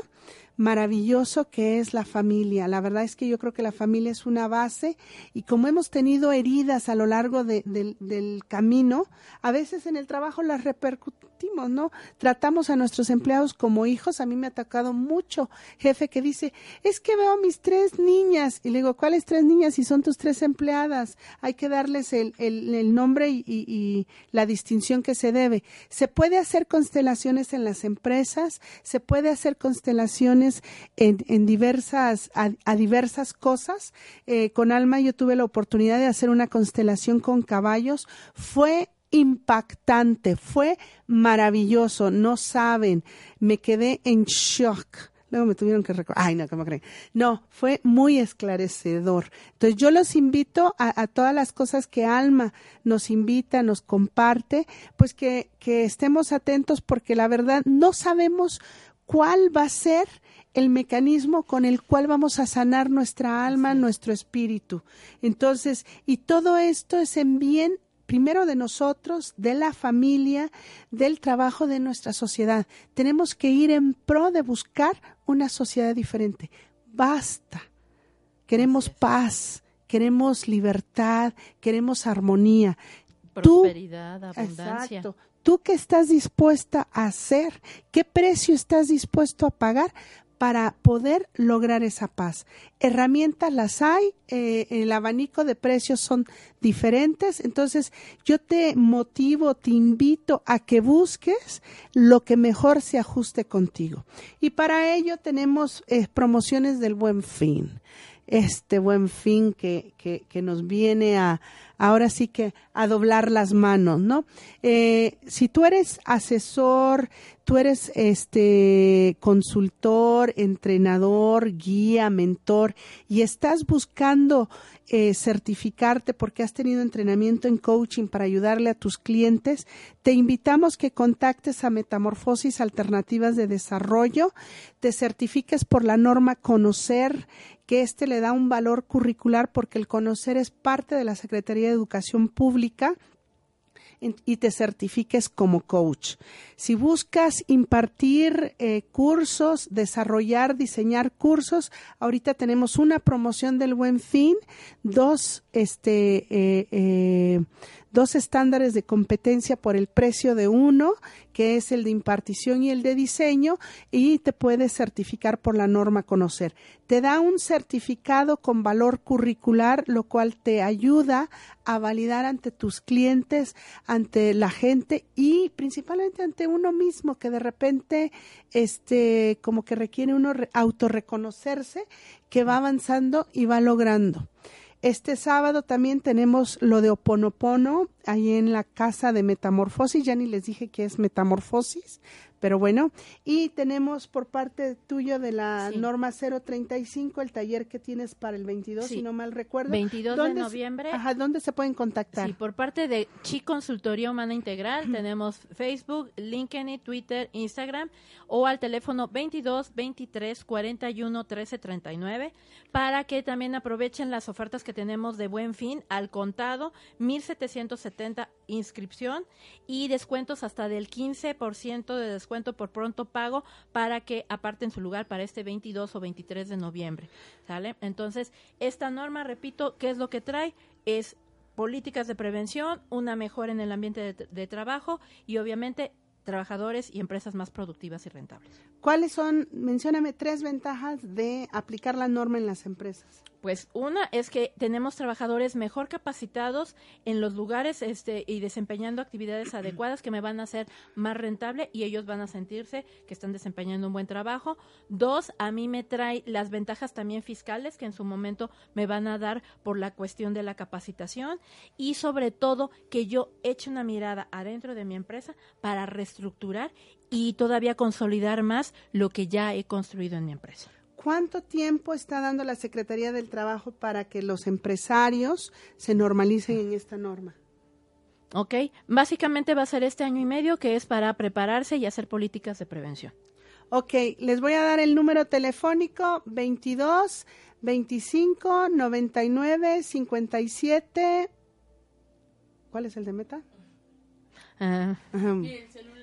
maravilloso que es la familia. La verdad es que yo creo que la familia es una base y como hemos tenido heridas a lo largo de, del, camino, a veces en el trabajo las repercutimos, ¿no? Tratamos a nuestros empleados como hijos. A mí me ha atacado mucho jefe que dice, es que veo a mis tres niñas. Y le digo, ¿cuáles tres niñas? Si son tus tres empleadas. Hay que darles el, el, nombre y, la distinción que se debe. Se puede hacer constelaciones en las empresas, se puede hacer constelaciones en, en diversas, a, a, diversas cosas. Eh, con Alma yo tuve la oportunidad de hacer una constelación con caballos. Fue impactante, fue maravilloso, no saben, me quedé en shock. Luego me tuvieron que recordar. Ay, no, ¿cómo creen? No, fue muy esclarecedor. Entonces, yo los invito a, a, todas las cosas que Alma nos invita, nos comparte, pues que, que estemos atentos porque la verdad no sabemos cuál va a ser el mecanismo con el cual vamos a sanar nuestra alma, nuestro espíritu. Entonces, y todo esto es en bien primero de nosotros, de la familia, del trabajo de nuestra sociedad. Tenemos que ir en pro de buscar una sociedad diferente. Basta. Queremos paz, queremos libertad, queremos armonía. Prosperidad, Tú, abundancia. Exacto. ¿Tú qué estás dispuesta a hacer? ¿Qué precio estás dispuesto a pagar para poder lograr esa paz. Herramientas las hay, eh, el abanico de precios son diferentes, entonces yo te motivo, te invito a que busques lo que mejor se ajuste contigo. Y para ello tenemos eh, promociones del buen fin este buen fin que, que, nos viene a ahora sí que a doblar las manos, ¿no? Eh, si tú eres asesor, tú eres este consultor, entrenador, guía, mentor y estás buscando eh, certificarte porque has tenido entrenamiento en coaching para ayudarle a tus clientes, te invitamos que contactes a Metamorfosis Alternativas de Desarrollo, te certifiques por la norma Conocer, que éste le da un valor curricular porque el conocer es parte de la Secretaría de Educación Pública y te certifiques como coach. Si buscas impartir eh, cursos, desarrollar, diseñar cursos, ahorita tenemos una promoción del Buen Fin, dos este eh, eh, dos estándares de competencia por el precio de uno, que es el de impartición y el de diseño, y te puedes certificar por la norma conocer. Te da un certificado con valor curricular, lo cual te ayuda a validar ante tus clientes, ante la gente y principalmente ante uno mismo, que de repente, este, como que requiere uno autorreconocerse, que va avanzando y va logrando. Este sábado también tenemos lo de Oponopono ahí en la casa de Metamorfosis. Ya ni les dije que es Metamorfosis, pero bueno. Y tenemos por parte tuyo de la sí. norma 035 el taller que tienes para el 22, sí. si no mal recuerdo. 22 de noviembre. Ajá, ¿dónde se pueden contactar? Sí, por parte de Chi Consultoría Humana Integral tenemos Facebook, LinkedIn, Twitter, Instagram o al teléfono 22 23 41 13 39 para que también aprovechen las ofertas que tenemos de Buen Fin al contado 1770 inscripción y descuentos hasta del 15% de descuento por pronto pago para que aparten su lugar para este 22 o 23 de noviembre. ¿Sale? Entonces, esta norma, repito, ¿qué es lo que trae? Es políticas de prevención, una mejora en el ambiente de, de trabajo y obviamente trabajadores y empresas más productivas y rentables. ¿Cuáles son, mencióname tres ventajas de aplicar la norma en las empresas? Pues una es que tenemos trabajadores mejor capacitados en los lugares este, y desempeñando actividades adecuadas que me van a hacer más rentable y ellos van a sentirse que están desempeñando un buen trabajo. Dos, a mí me trae las ventajas también fiscales que en su momento me van a dar por la cuestión de la capacitación y sobre todo que yo eche una mirada adentro de mi empresa para reestructurar y todavía consolidar más lo que ya he construido en mi empresa. ¿Cuánto tiempo está dando la Secretaría del Trabajo para que los empresarios se normalicen en esta norma? Ok, básicamente va a ser este año y medio que es para prepararse y hacer políticas de prevención. Ok, les voy a dar el número telefónico 22 25 99 57. ¿Cuál es el de meta? Uh, el, el,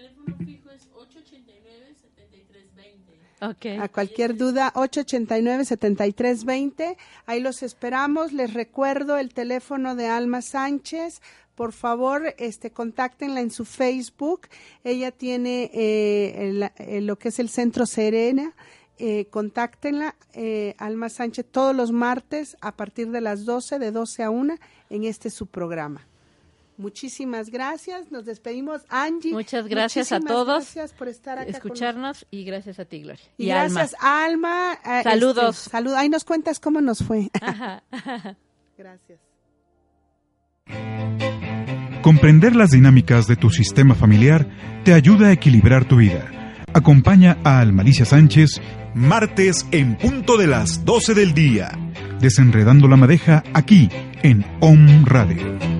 teléfono fijo es 889 7320. Okay. A cualquier duda, 889-7320. Ahí los esperamos. Les recuerdo el teléfono de Alma Sánchez. Por favor, este, contáctenla en su Facebook. Ella tiene eh, el, el, lo que es el Centro Serena. Eh, contáctenla, eh, Alma Sánchez, todos los martes a partir de las 12, de 12 a 1, en este su programa. Muchísimas gracias. Nos despedimos, Angie. Muchas gracias a todos. Gracias por estar acá. Escucharnos y gracias a ti, Gloria. Y, y gracias, Alma. Alma. Saludos. Este, salud. Ahí nos cuentas cómo nos fue. Ajá. gracias. Comprender las dinámicas de tu sistema familiar te ayuda a equilibrar tu vida. Acompaña a Almalicia Sánchez martes en punto de las 12 del día, desenredando la madeja aquí en OM Radio.